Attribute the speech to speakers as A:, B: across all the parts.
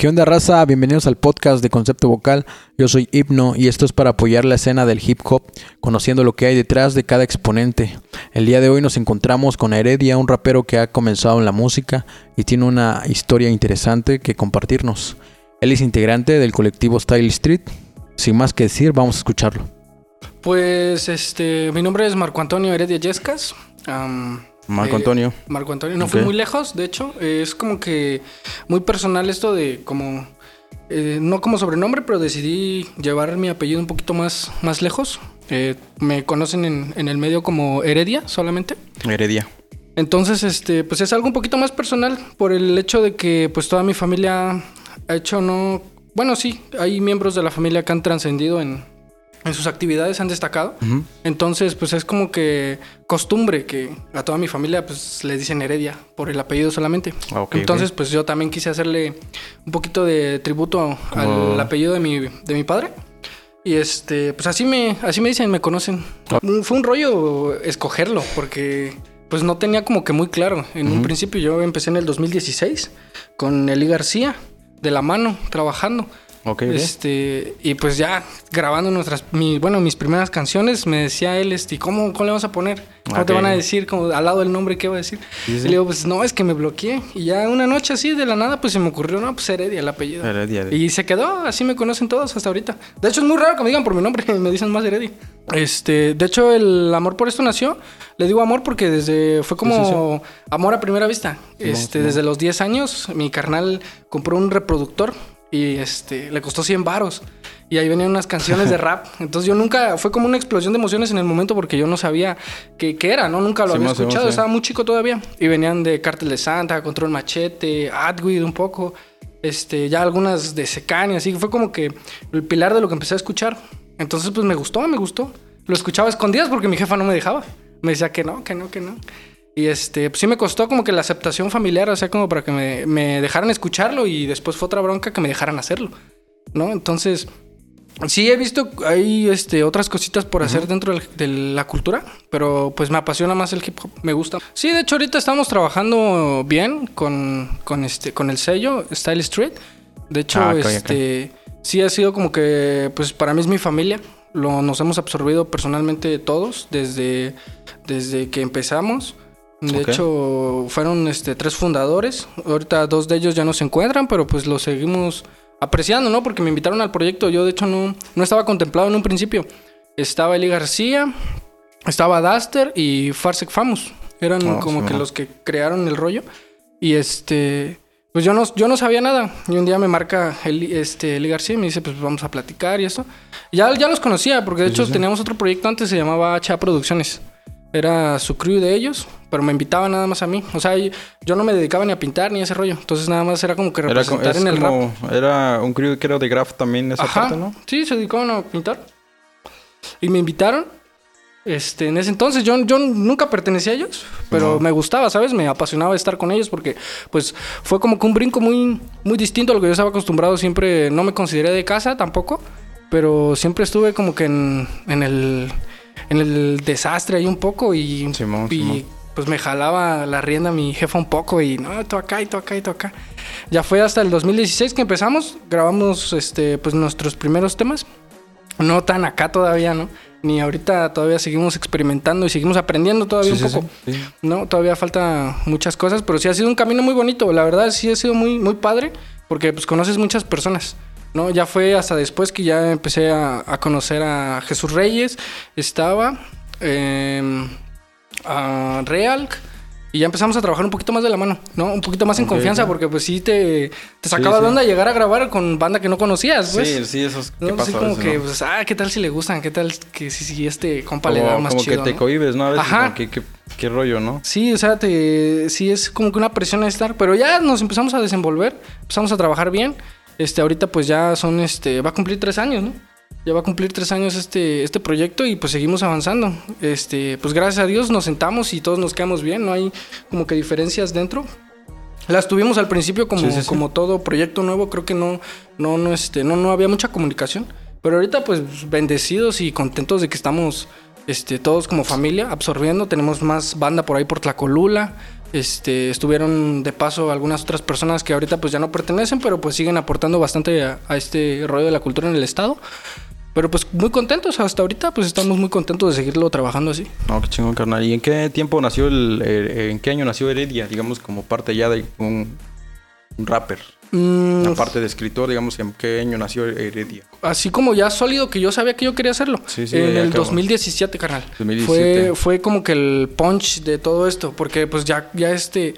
A: ¿Qué onda raza? Bienvenidos al podcast de Concepto Vocal. Yo soy Hipno y esto es para apoyar la escena del hip hop, conociendo lo que hay detrás de cada exponente. El día de hoy nos encontramos con Heredia, un rapero que ha comenzado en la música y tiene una historia interesante que compartirnos. Él es integrante del colectivo Style Street. Sin más que decir, vamos a escucharlo.
B: Pues este, mi nombre es Marco Antonio Heredia Yescas. am,
A: Marco
B: eh,
A: Antonio.
B: Marco Antonio. No fui
A: Ok.
B: muy lejos, de hecho. eh, es como que muy personal esto de como... eh, no como sobrenombre, pero decidí llevar mi apellido un poquito más, más lejos. Eh, me conocen en, en el medio como Heredia solamente.
A: Heredia.
B: Entonces, este, pues es algo un poquito más personal por el hecho de que pues toda mi familia ha hecho no... Bueno, sí, hay miembros de la familia que han trascendido en, en sus actividades, han destacado.
A: Ujú.
B: Entonces, pues es como que costumbre que a toda mi familia pues le dicen Heredia por el apellido solamente.
A: Ah, ok,
B: Entonces,
A: ok.
B: pues yo también quise hacerle un poquito de tributo
A: Como-
B: al apellido de mi, de mi padre. Y este, pues así me, así me dicen, me conocen.
A: Ah.
B: Fue un rollo escogerlo, porque pues no tenía como que muy claro. En un
A: Ujú.
B: principio yo empecé en el 2016 con Eli García, de la mano, trabajando.
A: Ok, ok.
B: Este, y pues ya grabando nuestras, mi, bueno, mis primeras canciones, me decía él, este, ¿y ¿cómo, cómo le vas a poner? ¿Cómo te
A: Ok.
B: van a decir? Como al lado del nombre, ¿qué va a decir?
A: Sí, sí.
B: Y le digo, pues no, es que me bloqueé. Y ya una noche así, de la nada, pues se me ocurrió, no, pues Heredia, el apellido.
A: Heredia.
B: Y se quedó, así me conocen todos hasta ahorita. De hecho, es muy raro que me digan por mi nombre, me dicen más Heredia. Este, de hecho, el amor por esto nació. Le digo amor porque desde fue como amor a primera vista. Este,
A: Simón.
B: desde los 10 años, mi carnal compró un reproductor y este le costó 100 varos. Y ahí venían unas canciones de rap. Entonces yo nunca, fue como una explosión de emociones en el momento porque yo no sabía qué, qué era, ¿no? Nunca lo había escuchado,
A: sí.
B: estaba muy chico todavía. Y venían de Cártel de Santa, Control Machete, Adweed un poco. Este, ya algunas de Secani, así que fue como que el pilar de lo que empecé a escuchar. Entonces, pues me gustó, me gustó. Lo escuchaba a escondidas porque mi jefa no me dejaba. Me decía que no, que no, que no. Y este, pues sí me costó como que la aceptación familiar, o sea, como para que me, me dejaran escucharlo y después fue otra bronca que me dejaran hacerlo, ¿no? Entonces, sí he visto, hay este, otras cositas por hacer dentro del- de la cultura, pero pues me apasiona más el hip hop, me gusta. Sí, de hecho ahorita estamos trabajando bien con, con, este, con el sello Style Street. De hecho,
A: Ah,
B: este, sí ha sido como que, pues para mí es mi familia. Lo, nos hemos absorbido personalmente todos desde, desde que empezamos. De
A: Ok.
B: hecho, fueron este, tres fundadores. Ahorita dos de ellos ya no se encuentran, pero pues los seguimos apreciando, ¿no? Porque me invitaron al proyecto. Yo, de hecho, no, no estaba contemplado en un principio. Estaba Eli García, estaba Duster y Farsec Famous. Eran
A: Oh,
B: como
A: sí,
B: que
A: bueno.
B: los que crearon el rollo. Y este... Pues yo no, yo no sabía nada. Y un día me marca Eli, este, Eli García y me dice, pues vamos a platicar y eso. Y ya, ya los conocía, porque de
A: Sí,
B: hecho
A: sí.
B: teníamos otro proyecto antes, se llamaba HA Producciones. Era su crew de ellos, pero me invitaban nada más a mí. O sea, yo no me dedicaba ni a pintar ni a ese rollo. Entonces nada más era como que
A: Era,
B: representar
A: es
B: en el rap.
A: como- era un crew que era de graph también esa
B: Ajá.
A: parte, ¿no?
B: Sí, se dedicaban a pintar. Y me invitaron. Este, en ese entonces yo, yo nunca pertenecía a ellos, pero
A: No.
B: me gustaba, ¿sabes? Me apasionaba estar con ellos porque pues fue como que un brinco muy, muy distinto a lo que yo estaba acostumbrado. Siempre no me consideré de casa tampoco, pero siempre estuve como que en, en el, en el desastre ahí un poco y,
A: Simón,
B: y
A: Simón.
B: Pues me jalaba la rienda mi jefa un poco y no, tú acá y tú acá y tú acá. Ya fue hasta el 2016 que empezamos, grabamos este, pues nuestros primeros temas. No tan acá todavía, ¿no? Ni ahorita todavía seguimos experimentando y seguimos aprendiendo todavía
A: Sí,
B: un
A: sí,
B: poco.
A: sí, sí.
B: No, todavía falta muchas cosas, pero sí ha sido un camino muy bonito. La verdad, sí ha sido muy, muy padre porque pues conoces muchas personas. ¿no? Ya fue hasta después que ya empecé a, a conocer a Jesús Reyes, estaba em, a Real y ya empezamos a trabajar un poquito más de la mano, ¿no? Un poquito más en confianza porque pues sí te, te sacaba
A: Sí,
B: de
A: sí.
B: onda llegar a grabar con banda que no conocías, pues.
A: Sí, sí, eso es
B: ¿no?
A: ¿qué pasa
B: Así
A: a
B: como
A: veces,
B: que,
A: no?
B: pues, ah, ¿qué tal si le gustan? ¿Qué tal que si, si este compa le da más
A: como
B: chido,
A: que te
B: ¿no?
A: cohibes, ¿no? A veces,
B: Ajá.
A: como que, que- qué rollo, ¿no?
B: Sí, o sea, te, sí es como que una presión a estar, pero ya nos empezamos a desenvolver, empezamos a trabajar bien. Este, ahorita pues ya son, este, va a cumplir tres años, ¿no? Ya va a cumplir tres años este, este proyecto y pues seguimos avanzando. Este, pues gracias a Dios nos sentamos y todos nos quedamos bien, no hay como que diferencias dentro. Las tuvimos al principio como,
A: Sí, sí, sí.
B: como todo proyecto nuevo, creo que no, no, no, este, no, no había mucha comunicación. Pero ahorita pues bendecidos y contentos de que estamos este, todos como familia, absorbiendo. Tenemos más banda por ahí por Tlacolula. Este, estuvieron de paso algunas otras personas que ahorita pues ya no pertenecen, pero pues siguen aportando bastante a, a este rollo de la cultura en el estado. Pero pues muy contentos, hasta ahorita pues estamos muy contentos de seguirlo trabajando así.
C: No, qué chingón, carnal. ¿Y en qué tiempo nació el, eh, en qué año nació Heredia, digamos, como parte ya de un, un rapper?
B: Mm,
C: Aparte de escritor, digamos, ¿en qué año nació Heredia?
B: así como ya sólido que yo sabía que yo quería hacerlo.
C: Sí, sí,
B: en el
C: acabó.
B: 2017, carnal.
C: 2017.
B: Fue, fue como que el punch de todo esto, porque pues ya, ya este...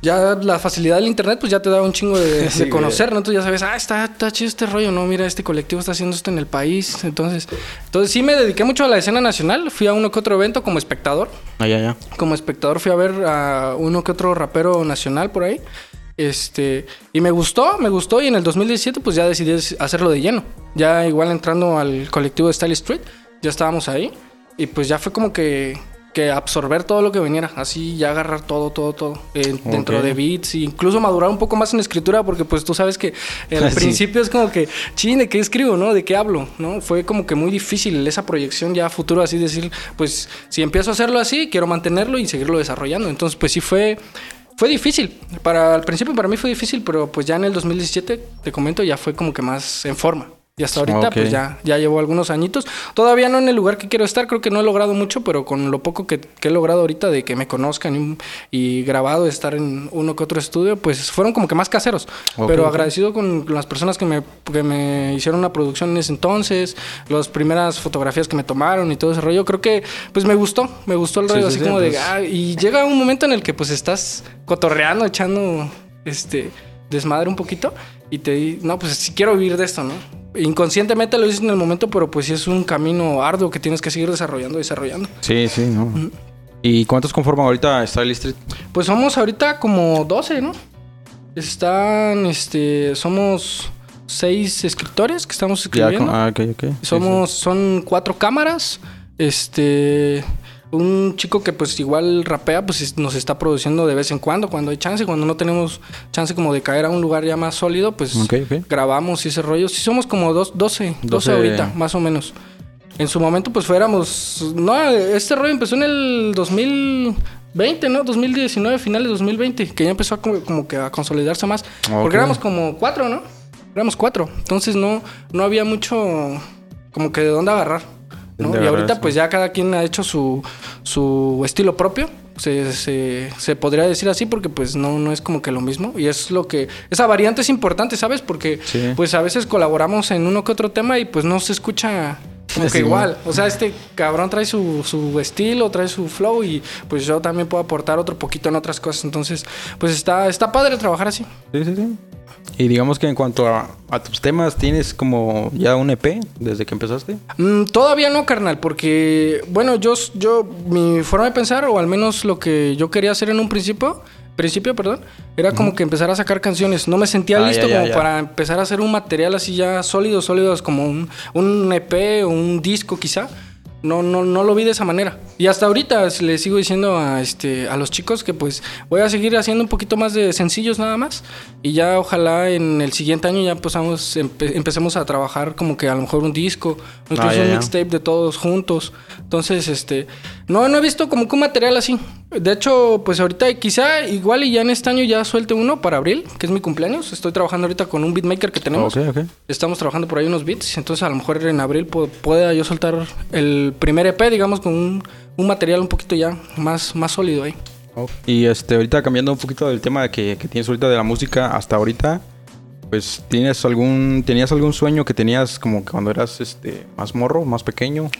B: Ya la facilidad del internet pues ya te da un chingo de,
C: Sí,
B: de
C: güey.
B: conocer, ¿no? Entonces ya sabes, ah, está, está chido este rollo, ¿no? Mira, este colectivo está haciendo esto en el país. Entonces, entonces sí me dediqué mucho a la escena nacional. Fui a uno que otro evento como espectador.
C: Ah, ya, ya.
B: Como espectador fui a ver a uno que otro rapero nacional por ahí. Este, y me gustó, me gustó. Y en el 2017, pues ya decidí hacerlo de lleno. Ya igual entrando al colectivo de Style Street, ya estábamos ahí. Y pues ya fue como que, que absorber todo lo que viniera. Así ya agarrar todo, todo, todo. eh, Dentro de beats. E incluso madurar un poco más en escritura, porque pues tú sabes que al
C: Sí.
B: principio es como que, ching, ¿de qué escribo, no? ¿De qué hablo? ¿no? Fue como que muy difícil esa proyección ya a futuro, así decir, pues si empiezo a hacerlo así, quiero mantenerlo y seguirlo desarrollando. Entonces, pues sí fue, fue difícil. Para, al principio para mí fue difícil, pero pues ya en el 2017, te comento, ya fue como que más en forma. Y hasta ahorita, pues ya, ya llevo algunos añitos. Todavía no en el lugar que quiero estar, creo que no he logrado mucho, pero con lo poco que, que he logrado ahorita de que me conozcan y, y grabado, estar en uno que otro estudio, pues fueron como que más caseros. Pero agradecido con las personas que me, que me hicieron una producción en ese entonces, las primeras fotografías que me tomaron y todo ese rollo. Creo que, pues me gustó, me gustó el rollo,
C: sí,
B: así
C: sí,
B: como de,
C: pues.
B: ah, y llega un momento en el que pues estás cotorreando, echando, este, desmadre un poquito y te di, no, pues si quiero vivir de esto, ¿no? Inconscientemente lo dices en el momento, pero pues sí es un camino arduo que tienes que seguir desarrollando, desarrollando.
C: Sí, sí, ¿no? ¿Y cuántos conforman ahorita Style Street?
B: Pues somos ahorita como 12, ¿no? Están, este, somos seis escritores que estamos escribiendo.
C: ah, ok, ok. Sí,
B: Somos, son cuatro cámaras. Este, un chico que pues igual rapea, pues es- nos está produciendo de vez en cuando, cuando hay chance, cuando no tenemos chance como de caer a un lugar ya más sólido, pues grabamos y ese rollo. Sí somos como dos, 12, 12,
C: 12.
B: ahorita, más o menos. En su momento pues fuéramos, no, este rollo empezó en el 2020, ¿no? 2019, finales de 2020, que ya empezó a como, como que a consolidarse más. Porque éramos como cuatro, ¿no? Éramos cuatro. Entonces no, no había mucho como que de dónde agarrar. Y ahorita pues ya cada quien ha hecho su, su estilo propio. Se, se, se podría decir así porque pues no, no es como que lo mismo. Y es lo que... Esa variante es importante, ¿sabes? Porque
C: Sí.
B: pues a veces colaboramos en uno que otro tema y pues no se escucha como que igual. O sea, este cabrón trae su, su estilo, trae su flow y pues yo también puedo aportar otro poquito en otras cosas. Entonces pues está, está padre trabajar así.
C: Sí, sí, sí. Y digamos que en cuanto a, a tus temas, ¿tienes como ya un EP desde que empezaste?
B: Mm, todavía no, carnal, porque, bueno, yo, yo, mi forma de pensar, o al menos lo que yo quería hacer en un principio, principio, perdón, era como que empezar a sacar canciones. No me sentía
C: Ah,
B: listo
C: ya, ya,
B: como
C: ya.
B: para empezar a hacer un material así ya sólido, sólidos, como un, un EP o un disco quizá. No, no, no lo vi de esa manera. Y hasta ahorita le sigo diciendo a, este, a los chicos que pues voy a seguir haciendo un poquito más de sencillos nada más. Y ya ojalá en el siguiente año ya empezamos, empe- empecemos a trabajar como que a lo mejor un disco, incluso
C: Ah,
B: un mixtape de todos juntos. Entonces, este, no, no he visto como que un material así. De hecho, pues ahorita quizá igual y ya en este año ya suelte uno para abril, que es mi cumpleaños. Estoy trabajando ahorita con un beatmaker que tenemos. Estamos trabajando por ahí unos beats, entonces a lo mejor en abril pu- pueda yo soltar el primer EP, digamos, con un, un material un poquito ya más, más sólido ahí.
C: Y este, ahorita cambiando un poquito del tema que, que tienes ahorita de la música hasta ahorita, pues tienes algún, tenías algún sueño que tenías como que cuando eras este más morro, más pequeño.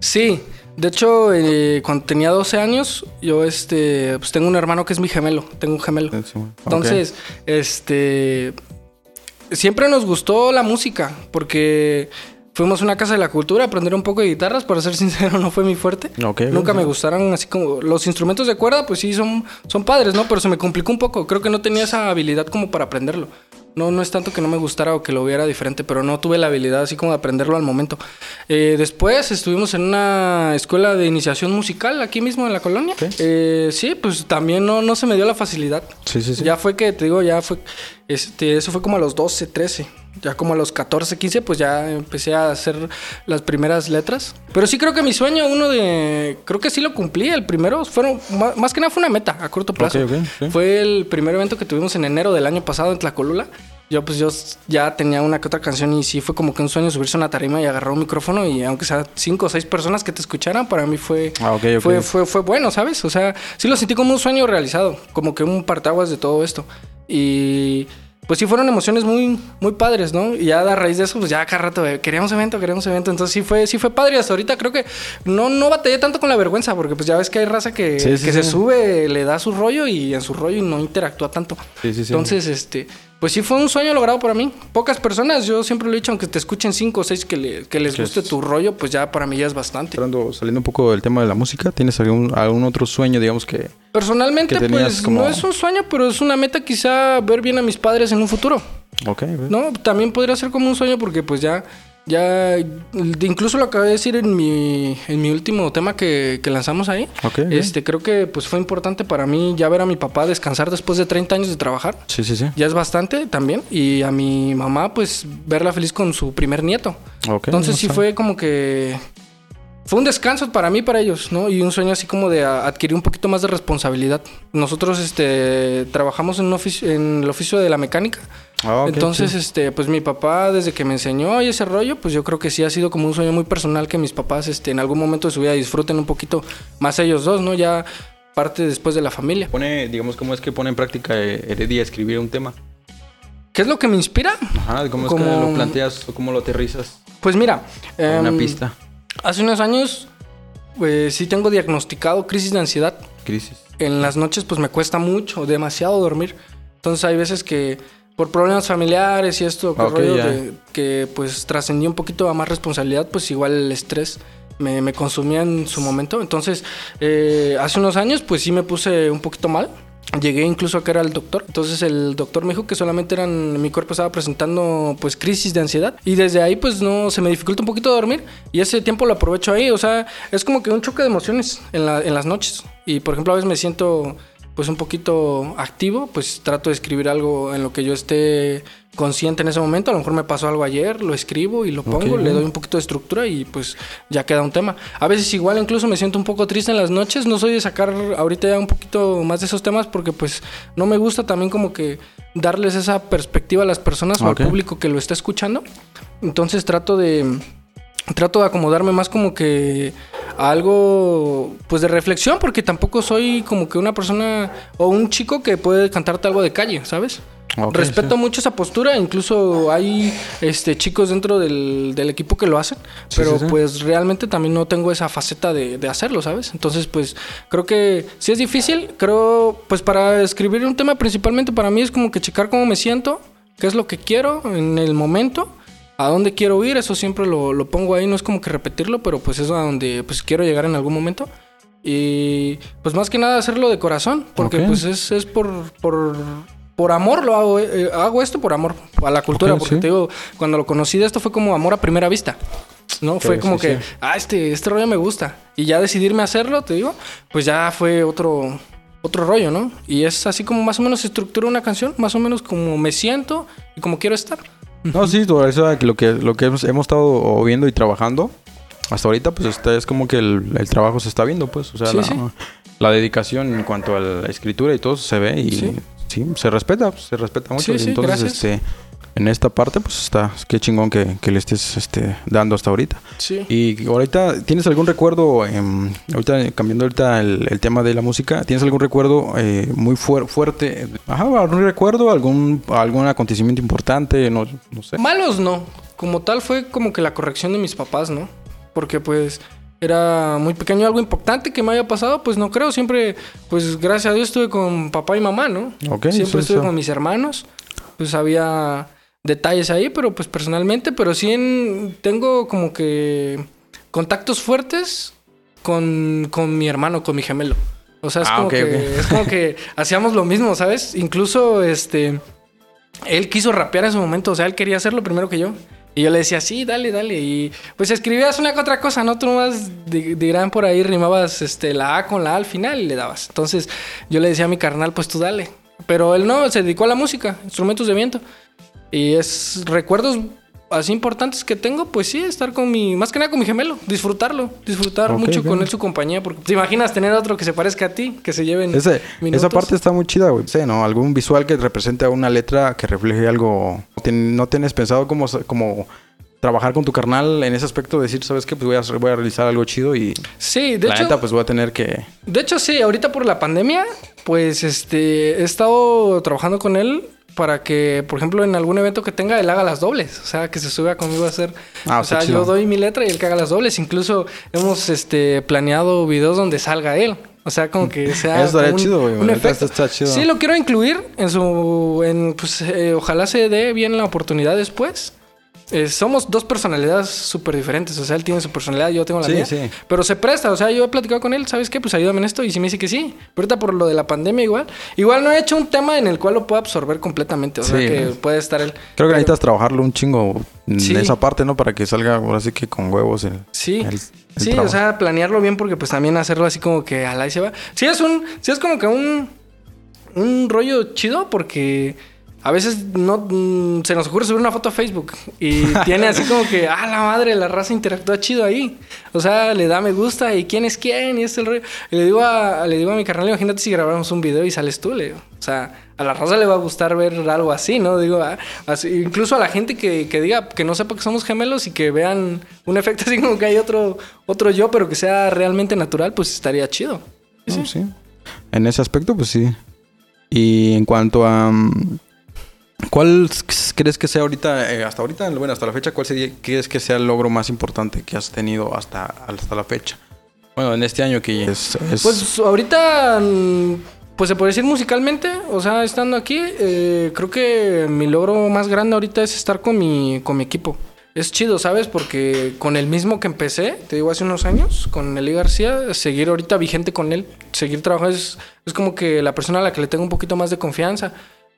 B: Sí, de hecho, eh, cuando tenía 12 años, yo este, pues tengo un hermano que es mi gemelo, tengo un gemelo. Entonces, este, siempre nos gustó la música, porque fuimos a una casa de la cultura a aprender un poco de guitarras, para ser sincero, no fue mi fuerte. Nunca me gustaron así como los instrumentos de cuerda, pues sí, son, son padres, ¿no? Pero se me complicó un poco, creo que no tenía esa habilidad como para aprenderlo. No, no es tanto que no me gustara o que lo viera diferente, pero no tuve la habilidad así como de aprenderlo al momento. Eh, después estuvimos en una escuela de iniciación musical aquí mismo en la colonia. Eh, sí, pues también no, no se me dio la facilidad.
C: Sí, sí, sí.
B: Ya fue que, te digo, ya fue Este, eso fue como a los 12, 13. Ya como a los 14, 15, pues ya empecé a hacer las primeras letras. Pero sí creo que mi sueño, uno de... Creo que sí lo cumplí. El primero, fueron, más que nada fue una meta a corto plazo.
C: Ok, ok, sí.
B: Fue el primer evento que tuvimos en enero del año pasado en Tlacolula. Yo pues yo ya tenía una que otra canción y sí fue como que un sueño subirse a una tarima y agarrar un micrófono y aunque sea cinco o seis personas que te escucharan, para mí fue,
C: Ah, ok, ok.
B: fue, fue, fue bueno, ¿sabes? O sea, sí lo sentí como un sueño realizado, como que un partaguas de todo esto. Y pues sí fueron emociones muy, muy padres, ¿no? Y ya a raíz de eso, pues ya cada rato eh, queríamos evento, queríamos evento. Entonces sí fue, sí fue padre. Hasta ahorita creo que no, no batallé tanto con la vergüenza, porque pues ya ves que hay raza que,
C: Sí, sí,
B: que
C: sí.
B: se sube, le da su rollo y en su rollo y no interactúa tanto.
C: Sí, sí, sí.
B: Entonces, este, pues sí fue un sueño logrado para mí. Pocas personas, yo siempre lo he dicho, aunque te escuchen cinco o seis que, le- que les guste
C: es-
B: tu rollo, pues ya para mí ya es bastante.
C: Hablando- saliendo un poco del tema de la música, ¿tienes algún, algún otro sueño, digamos, que...
B: Personalmente,
C: que
B: pues
C: como-
B: no es un sueño, pero es una meta quizá ver bien a mis padres en un futuro.
C: Ok, ok.
B: No, también podría ser como un sueño porque pues ya, ya, incluso lo acabé de decir en mi, en mi último tema que, que lanzamos ahí.
C: Ok, ok.
B: Este, creo que pues fue importante para mí ya ver a mi papá descansar después de 30 años de trabajar.
C: Sí, sí, sí.
B: Ya es bastante también. Y a mi mamá pues verla feliz con su primer nieto.
C: Ok,
B: Entonces sí fue como que... Fue un descanso para mí, para ellos, ¿no? Y un sueño así como de adquirir un poquito más de responsabilidad. Nosotros este, trabajamos en, un oficio, en el oficio de la mecánica.
C: Ah, ok,
B: Entonces,
C: sí.
B: este, pues mi papá, desde que me enseñó y ese rollo, pues yo creo que sí ha sido como un sueño muy personal que mis papás, este, en algún momento de su vida disfruten un poquito más ellos dos, ¿no? Ya parte después de la familia.
C: Pone, digamos, ¿cómo es que pone en práctica eh, Heredia escribir un tema?
B: ¿Qué es lo que me inspira?
C: Ajá, ¿cómo es que lo planteas o cómo lo aterrizas?
B: Pues mira,
C: Una
B: em,
C: pista.
B: Hace unos años, pues sí tengo diagnosticado crisis de ansiedad.
C: Crisis.
B: en las noches pues me cuesta mucho, demasiado dormir. Entonces hay veces que por problemas familiares y esto, que, rollo de- que pues trascendí un poquito a más responsabilidad, pues igual el estrés me, me consumía en su momento. Entonces eh, hace unos años pues sí me puse un poquito mal. Llegué incluso a era el doctor. Entonces el doctor me dijo que solamente eran mi cuerpo estaba presentando pues crisis de ansiedad y desde ahí pues no se me dificulta un poquito dormir y ese tiempo lo aprovecho ahí, o sea, es como que un choque de emociones en, la- en las noches. Y por ejemplo, a veces me siento pues un poquito activo, pues trato de escribir algo en lo que yo esté consciente en ese momento. A lo mejor me pasó algo ayer, lo escribo y lo pongo, le doy un poquito de estructura y pues ya queda un tema. A veces igual incluso me siento un poco triste en las noches, no soy de sacar ahorita ya un poquito más de esos temas porque pues no me gusta también como que darles esa perspectiva a las personas o al público que lo está escuchando. Entonces trato de trato de acomodarme más como que a algo pues de reflexión porque tampoco soy como que una persona o un chico que puede cantarte algo de calle, ¿sabes?
C: Ok,
B: Respeto
C: sí.
B: mucho esa postura, incluso hay este chicos dentro del, del equipo que lo hacen,
C: Sí,
B: pero
C: sí,
B: pues realmente también no tengo esa faceta de, de hacerlo, ¿sabes? Entonces pues creo que sí es difícil, creo pues para escribir un tema principalmente para mí es como que checar cómo me siento, qué es lo que quiero en el momento a dónde quiero ir, eso siempre lo, lo pongo ahí, no es como que repetirlo, pero pues es a donde pues quiero llegar en algún momento. Y pues más que nada hacerlo de corazón, porque
C: Ok.
B: pues es, es por, por, por amor lo hago, eh, hago esto por amor a la cultura, porque
C: sí.
B: te digo, cuando lo conocí de esto fue como amor a primera vista. ¿no? fue
C: sí,
B: como que,
C: sí.
B: ah, este, este rollo me gusta. Y ya decidirme a hacerlo, te digo, pues ya fue otro, otro rollo, ¿no? Y es así como más o menos estructura una canción, más o menos como me siento y como quiero estar.
C: No, sí, por eso lo que, lo que hemos, hemos estado viendo y trabajando hasta ahorita, pues está, es como que el, el trabajo se está viendo, pues. O sea, la, la dedicación en cuanto a la escritura y todo se ve y
B: Sí.
C: se respeta, se respeta mucho.
B: Sí,
C: Entonces,
B: gracias.
C: este, en esta parte, pues está, qué chingón que, que le estés este, dando hasta ahorita.
B: Sí.
C: Y ahorita, ¿tienes algún recuerdo, em, ahorita cambiando ahorita el, el tema de la música, ¿tienes algún recuerdo eh, muy fuer- fuerte? Ajá, algún recuerdo, algún, algún acontecimiento importante, no, no sé.
B: Malos no. Como tal fue como que la corrección de mis papás, ¿no? Porque pues era muy pequeño, algo importante que me haya pasado, pues no creo. Siempre, pues gracias a Dios estuve con papá y mamá, ¿no?
C: Ok,
B: Siempre
C: sí,
B: estuve
C: sí.
B: con mis hermanos. Pues había detalles ahí, pero pues personalmente, pero sí en- tengo como que contactos fuertes con, con mi hermano, con mi gemelo. O sea, es
C: Ah,
B: como que es como que hacíamos lo mismo, ¿sabes? Incluso este él quiso rapear en su momento, o sea, él quería hacerlo primero que yo. Y yo le decía, sí, dale, dale. Y pues escribías una que otra cosa, ¿no? Tú nomás di- dirán por ahí, rimabas este, la A con la A al final y le dabas. Entonces yo le decía a mi carnal, pues tú dale. Pero él no, se dedicó a la música, instrumentos de viento. Y es recuerdos así importantes que tengo, pues sí, estar con mi, más que nada con mi gemelo, disfrutarlo, disfrutar mucho con él su compañía, porque te imaginas tener otro que se parezca a ti, que se lleven
C: Ese- esa parte está muy chida, güey. Sí, ¿no? Algún visual que represente a una letra que refleje algo. ¿No tienes pensado como, como trabajar con tu carnal en ese aspecto? Decir, ¿sabes qué? Pues voy a, voy a realizar algo chido y
B: Sí, de
C: la
B: hecho,
C: neta, pues voy a tener que...
B: de hecho sí, ahorita por la pandemia, pues este, he estado trabajando con él para que, por ejemplo, en algún evento que tenga, él haga las dobles. O sea, que se suba conmigo a hacer.
C: Ah,
B: o sea,
C: chido.
B: yo doy mi letra y él que haga las dobles. Incluso hemos este, planeado videos donde salga él. O sea, como que sea.
C: Eso
B: un-
C: chido, güey.
B: Un efecto.
C: está chido.
B: Sí, lo quiero incluir en su. En, pues eh, ojalá se dé bien la oportunidad después. Eh, somos dos personalidades súper diferentes. O sea, él tiene su personalidad, yo tengo la
C: Sí,
B: mía.
C: sí.
B: Pero se presta, o sea, yo he platicado con él, ¿sabes qué? Pues ayúdame en esto y si me dice que sí. Pero ahorita por lo de la pandemia igual. Igual no he hecho un tema en el cual lo pueda absorber completamente. O sea,
C: Sí.
B: que puede estar él.
C: Creo que
B: Pero-
C: necesitas trabajarlo un chingo en esa parte, ¿no? Para que salga ahora sí que con huevos el...
B: Sí,
C: el- el
B: sí, o sea, planearlo bien porque pues también hacerlo así como que al ahí se va. Sí es un, sí es como que un, un rollo chido porque a veces no mm, se nos ocurre subir una foto a Facebook y tiene así como que, ah, la madre, la raza interactúa chido ahí. O sea, le da me gusta y quién es quién y este el rollo. Y le digo a, le digo a mi carnal, imagínate si grabáramos un video y sales tú, le digo. O sea, a la raza le va a gustar ver algo así, ¿no? Digo, ah, así- incluso a la gente que, que diga que no sepa que somos gemelos y que vean un efecto así como que hay otro, otro yo, pero que sea realmente natural, pues estaría chido.
C: No, sí. En ese aspecto, pues sí. Y en cuanto a... mm, ¿Cuál crees que sea ahorita, eh, hasta ahorita, bueno, hasta la fecha, cuál sería, crees que sea el logro más importante que has tenido hasta, hasta la fecha? Bueno, en este año que es... es-
B: Pues ahorita, mm, pues se puede decir musicalmente, o sea, estando aquí, eh, creo que mi logro más grande ahorita es estar con mi, con mi equipo. Es chido, ¿sabes? Porque con el mismo que empecé, te digo, hace unos años, con Eli García, seguir ahorita vigente con él, seguir trabajando, es, es como que la persona a la que le tengo un poquito más de confianza.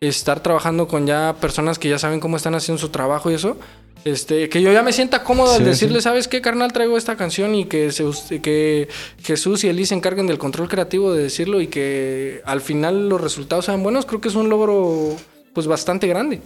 B: Estar trabajando con ya personas que ya saben cómo están haciendo su trabajo y eso. Este, que yo ya me sienta cómodo al
C: Sí,
B: decirle,
C: sí.
B: ¿sabes qué, carnal? Traigo esta canción y que, se, que Jesús y Eli se encarguen del control creativo de decirlo y que al final los resultados sean buenos, creo que es un logro pues bastante grande.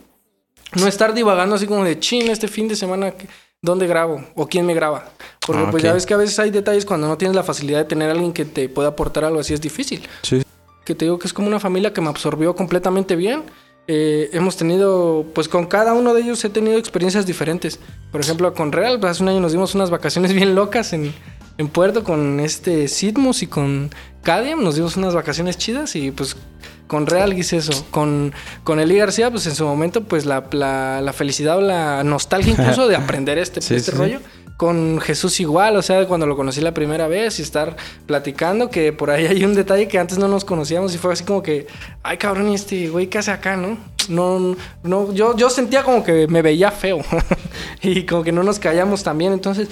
B: No estar divagando así como de chin este fin de semana, ¿qué- ¿dónde grabo? ¿O quién me graba? Porque
C: Ah,
B: pues ya ves que a veces hay detalles cuando no tienes la facilidad de tener a alguien que te pueda aportar algo así, es difícil
C: Sí,
B: que te digo que es como una familia que me absorbió completamente bien. Eh, hemos tenido, pues con cada uno de ellos he tenido experiencias diferentes. Por ejemplo, con Real, pues, hace un año nos dimos unas vacaciones bien locas en, en Puerto con este Sidmus y con Cadiam. Nos dimos unas vacaciones chidas y pues con Real hice eso. Con, con Eli García, pues en su momento, pues la, la, la felicidad o la nostalgia incluso de aprender este,
C: Sí,
B: este
C: sí.
B: rollo. Con Jesús igual, o sea, cuando lo conocí la primera vez y estar platicando, que por ahí hay un detalle que antes no nos conocíamos y fue así como que, ay cabrón, ¿y este güey, ¿qué hace acá, no? No, no, yo, yo sentía como que me veía feo y como que no nos callamos también, entonces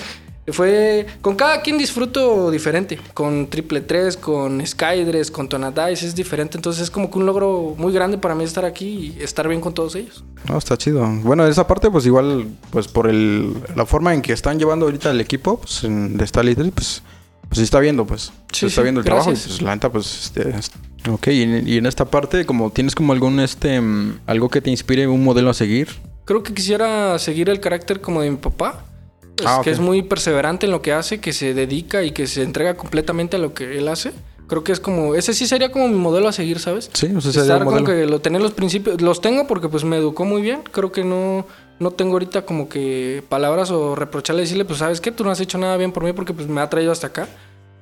B: fue, con cada quien disfruto diferente, con Triple 3, con Skydress, con Tonadice, es diferente, entonces es como que un logro muy grande para mí estar aquí y estar bien con todos ellos.
C: no, está chido. Bueno, esa parte, pues igual, pues por el, la forma en que están llevando ahorita el equipo, pues en, de Stali, pues, pues se está viendo, pues.
B: Sí,
C: se está
B: sí,
C: viendo el trabajo y pues la neta, pues, este, es- ok. Y en, y en esta parte, como tienes como algún, este, mm, algo que te inspire, un modelo a seguir.
B: Creo que quisiera seguir el carácter como de mi papá. Es
C: Ah,
B: que es muy perseverante en lo que hace, que se dedica y que se entrega completamente a lo que él hace. Creo que es como, ese sí sería como mi modelo a seguir, ¿sabes?
C: Sí, o sea, sería
B: Estar como que lo, tener los principios, los tengo porque pues me educó muy bien. Creo que no, no tengo ahorita como que palabras o reprocharle, decirle, pues sabes que tú no has hecho nada bien por mí porque pues me ha traído hasta acá.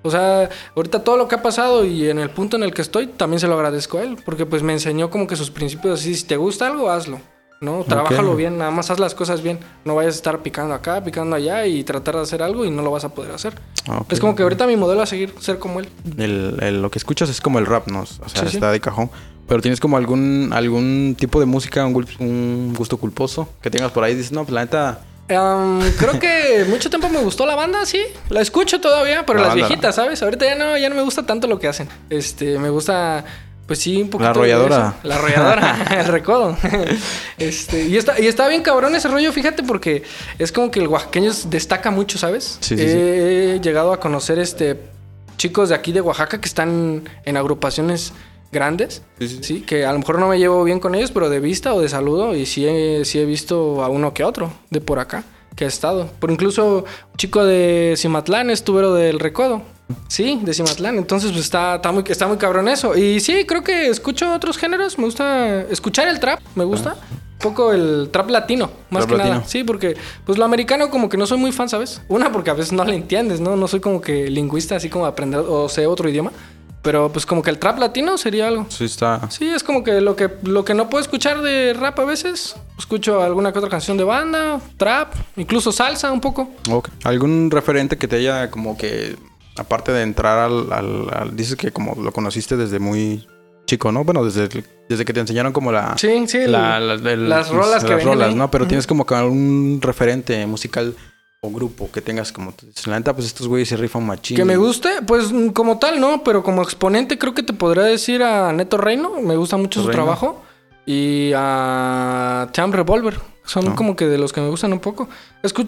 B: O sea, ahorita todo lo que ha pasado y en el punto en el que estoy, también se lo agradezco a él, porque pues me enseñó como que sus principios así, si te gusta algo, hazlo. ¿No? Trabájalo bien, nada más haz las cosas bien. No vayas a estar picando acá, picando allá y tratar de hacer algo y no lo vas a poder hacer.
C: Ah.
B: Es como que ahorita mi modelo a seguir, ser como él.
C: El- el- lo que escuchas es como el rap, ¿no? O sea,
B: Sí, sí.
C: está de cajón. Pero tienes como algún, algún tipo de música, un, gusto culposo que tengas por ahí. Dices, no, pues la neta.
B: Um, creo que mucho tiempo me gustó la banda, sí. La escucho todavía, pero
C: La
B: las
C: banda.
B: viejitas, ¿sabes? Ahorita ya no, ya no me gusta tanto lo que hacen. Este, me gusta, pues sí, un poquito. de
C: arrolladora.
B: La arrolladora, el recodo. Este, y está, y está bien cabrón ese rollo, fíjate, porque es como que el oaxaqueño destaca mucho, ¿sabes?
C: Sí, sí,
B: He llegado a conocer este chicos de aquí de Oaxaca que están en agrupaciones grandes.
C: Sí, sí, sí.
B: Sí, que a lo mejor no me llevo bien con ellos, pero de vista o de saludo, y sí he, sí he visto a uno que otro de por acá que ha estado. Por incluso un chico de Cimatlán es tubero del Recodo. Sí, de Cimatlán. Entonces, pues está, está, muy, está muy cabrón eso. Y sí, creo que escucho otros géneros. Me gusta escuchar el trap, me gusta. Un poco el trap latino, más
C: Trap
B: que nada. Sí, porque pues lo americano como que no soy muy fan, ¿sabes? Una, porque a veces no le entiendes, ¿no? No soy como que lingüista, así como aprender o sé otro idioma. Pero pues como que el trap latino sería algo.
C: Sí, está.
B: Sí, es como que lo que lo que no puedo escuchar de rap a veces, escucho alguna que otra canción de banda, trap, incluso salsa un poco.
C: Ok. ¿Algún referente que te haya como que, aparte de entrar al, al- al- dices que como lo conociste desde muy chico, ¿no? Bueno, desde, desde que te enseñaron como la...
B: Sí, sí,
C: la- la-
B: las rolas que
C: las rolas,
B: ahí.
C: ¿no? Pero tienes como que algún referente musical o grupo que tengas como... La neta, pues estos güeyes se rifan machín.
B: que me guste, pues como tal no, pero como exponente creo que te podría decir a Neto Reino, me gusta mucho su
C: Reino.
B: trabajo y a Champ Revolver. Son
C: Ah.
B: como que de los que me gustan un poco.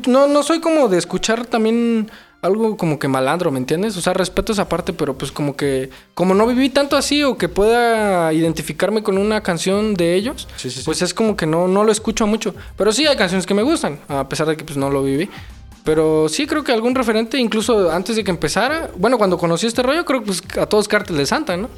B: No, no soy como de escuchar también algo como que malandro, ¿me entiendes? O sea, respeto esa parte, pero pues como que... Como no viví tanto así o que pueda identificarme con una canción de ellos,
C: Sí, sí, sí.
B: pues es como que no, no lo escucho mucho. Pero sí hay canciones que me gustan, a pesar de que pues no lo viví. Pero sí creo que algún referente, incluso antes de que empezara, bueno, cuando conocí este rollo, creo que pues a todos Cártel de Santa, ¿no?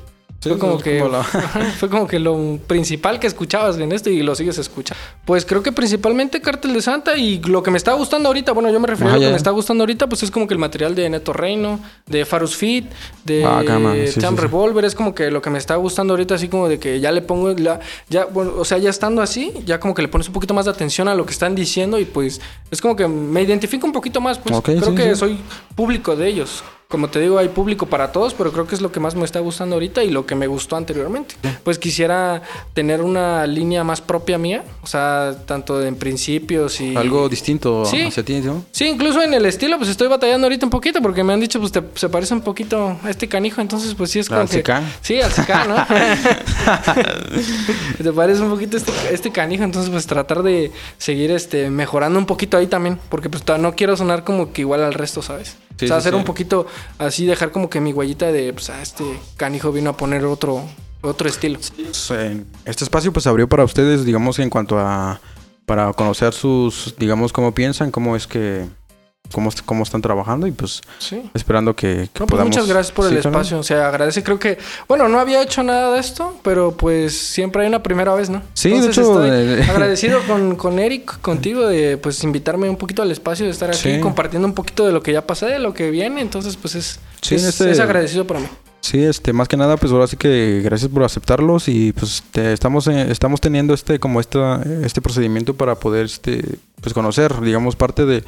C: Sí,
B: fue como que
C: como
B: ajá, fue como que lo principal que escuchabas en esto y lo sigues escuchando. Pues creo que principalmente Cártel de Santa y lo que me está gustando ahorita, bueno, yo me refiero
C: Ajá,
B: a lo que
C: ya,
B: me está gustando ahorita, pues es como que el material de Neto Reino, de Farus Fit, de
C: Ah, sí,
B: Tam
C: sí.
B: Revolver, es como que lo que me está gustando ahorita, así como de que ya le pongo, la, ya, bueno, o sea, ya estando así, ya como que le pones un poquito más de atención a lo que están diciendo y pues es como que me identifico un poquito más, pues
C: Ok,
B: creo que soy público de ellos. Como te digo, hay público para todos, pero creo que es lo que más me está gustando ahorita y lo que me gustó anteriormente. Pues quisiera tener una línea más propia mía, o sea, tanto en principios y...
C: Algo distinto
B: Sí.
C: hacia ti, ¿no?
B: Sí, incluso en el estilo, pues estoy batallando ahorita un poquito porque me han dicho, pues te- se parece un poquito a este canijo, entonces pues sí es como
C: Al
B: que... Sí, al Zecán, ¿no? te parece un poquito este, este canijo, entonces pues tratar de seguir este mejorando un poquito ahí también, porque pues no quiero sonar como que igual al resto, ¿sabes?
C: Sí,
B: o sea,
C: sí,
B: hacer
C: sí.
B: un poquito así, dejar como que mi huellita de, pues a este canijo vino a poner otro, otro estilo.
C: Pues, eh, Este espacio pues abrió para ustedes, digamos, en cuanto a... Para conocer sus, digamos, cómo piensan, cómo es que... Cómo, cómo están trabajando y pues
B: Sí.
C: esperando que, que
B: No, pues
C: podamos...
B: muchas gracias por el espacio. O sea, agradece. Creo que, bueno, no había hecho nada de esto, pero pues siempre hay una primera vez, ¿no?
C: Sí, de hecho,
B: estoy
C: eh,
B: agradecido con, con Eric, contigo, de pues invitarme un poquito al espacio, de estar aquí
C: Sí.
B: compartiendo un poquito de lo que ya pasé, de lo que viene. Entonces, pues es,
C: Sí,
B: es,
C: este-
B: es agradecido para mí.
C: Sí, este, más que nada, pues ahora sí que gracias por aceptarlos y pues te- estamos, eh, estamos teniendo este, como esta, este procedimiento para poder, este, pues conocer, digamos, parte de,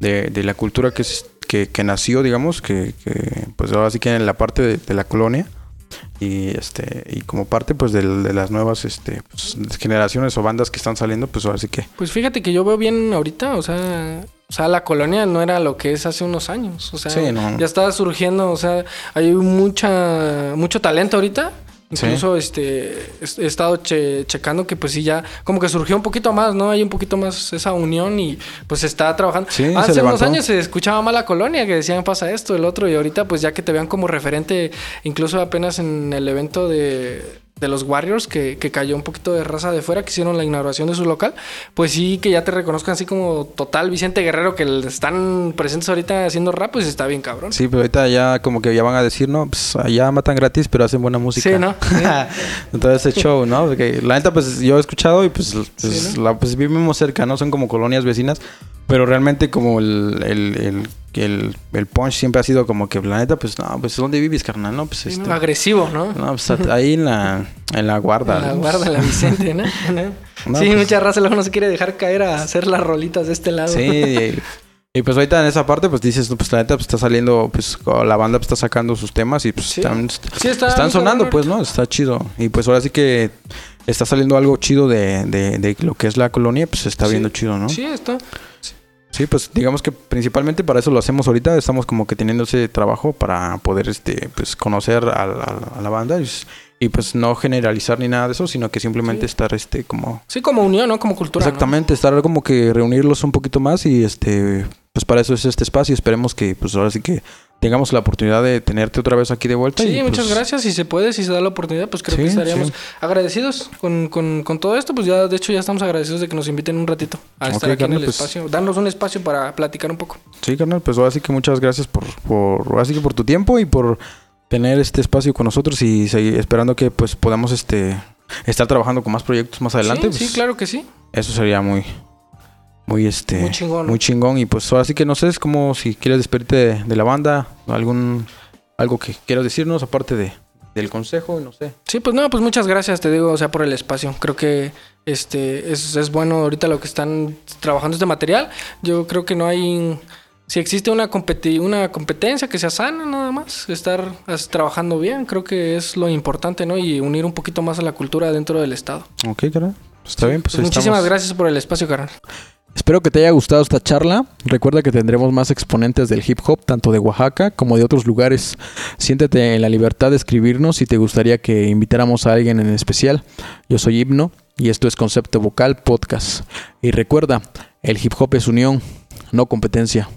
C: de, de la cultura que, es- que, que nació, digamos, que, que, pues ahora sí que en la parte de, de la colonia y este, y como parte, pues de, las nuevas, este, pues, generaciones o bandas que están saliendo, pues ahora sí que,
B: Pues fíjate que yo veo bien ahorita, o sea, o sea, la colonia no era lo que es hace unos años, o sea,
C: Sí, no.
B: ya estaba surgiendo, o sea, hay mucha mucho talento ahorita.
C: Sí.
B: Incluso este he estado che- checando que pues sí ya como que surgió un poquito más, ¿no? Hay un poquito más esa unión y pues se está trabajando.
C: Sí, se
B: Hace unos años se escuchaba más la colonia que decían pasa esto, el otro y ahorita pues ya que te vean como referente, incluso apenas en el evento de de los Warriors, que, que cayó un poquito de raza de fuera, que hicieron la inauguración de su local, pues sí que ya te reconozcan así como total Vicente Guerrero, que están presentes ahorita haciendo rap, pues está bien cabrón.
C: sí, pero ahorita ya como que ya van a decir, no, pues allá matan gratis, pero hacen buena música.
B: Sí, ¿no?
C: Entonces ese show, ¿no? Porque la neta, pues yo he escuchado y pues, pues,
B: Sí, ¿no?
C: la, pues vivimos cerca, ¿no? Son como colonias vecinas. Pero realmente como el, el, el, el, el punch siempre ha sido como que la neta, pues no, pues ¿dónde vives, carnal? No, pues este...
B: Agresivo, ¿no?
C: No, pues ahí en la, en la guarda.
B: La
C: ¿no?
B: guarda, la Vicente, ¿no?
C: No,
B: sí,
C: pues-
B: mucha raza luego no se quiere dejar caer a hacer las rolitas de este lado.
C: Sí, y, pues ahorita en esa parte, pues dices, pues la neta, pues está saliendo, pues la banda pues, está sacando sus temas y pues
B: Sí.
C: están,
B: Sí, está
C: están sonando, pues, ¿no? Está chido. Y pues ahora sí que está saliendo algo chido de, de, de lo que es la colonia, pues está
B: Sí.
C: viendo chido, ¿no?
B: Sí, está.
C: Sí, pues digamos que principalmente para eso lo hacemos ahorita. Estamos como que teniendo ese trabajo para poder este pues conocer a, la- a la banda y, pues no generalizar ni nada de eso, sino que simplemente
B: Sí.
C: estar este como
B: Sí, como unión, ¿no? Como cultura. ¿no?
C: exactamente estar como que reunirlos un poquito más y este pues para eso es este espacio. Esperemos que pues ahora sí que tengamos la oportunidad de tenerte otra vez aquí de vuelta.
B: Sí,
C: y,
B: muchas
C: pues,
B: gracias. Si se puede, si se da la oportunidad, pues creo
C: Sí,
B: que estaríamos
C: sí.
B: agradecidos con, con, con todo esto. Pues ya, de hecho, ya estamos agradecidos de que nos inviten un ratito a estar aquí en el
C: pues-
B: espacio. Darnos un espacio para platicar un poco.
C: Sí, carnal, pues ahora sí que muchas gracias por, por, así que por tu tiempo y por tener este espacio con nosotros y seguir esperando que pues podamos este estar trabajando con más proyectos más adelante.
B: sí,
C: pues,
B: sí, claro que sí.
C: Eso sería muy, muy este,
B: Muy chingón.
C: muy chingón. Y pues ahora sí que no sé, es como si quieres despedirte de, de la banda, algún, algo que quieras decirnos aparte de, del consejo, no sé.
B: Sí, pues no, pues muchas gracias, te digo, o sea, por el espacio. Creo que este es, es bueno ahorita lo que están trabajando este material. Yo creo que no hay... Si existe una, competi- una competencia que sea sana, nada más, estar trabajando bien, creo que es lo importante, ¿no? Y unir un poquito más a la cultura dentro del Estado.
C: Ok, carnal. Pues está bien, pues,
B: Pues muchísimas
C: estamos.
B: gracias por el espacio, carnal.
A: Espero que te haya gustado esta charla. Recuerda que tendremos más exponentes del hip hop, tanto de Oaxaca como de otros lugares. Siéntete en la libertad de escribirnos si te gustaría que invitáramos a alguien en especial. Yo soy Hipno y esto es Concepto Vocal Podcast. Y recuerda, el hip hop es unión, no competencia.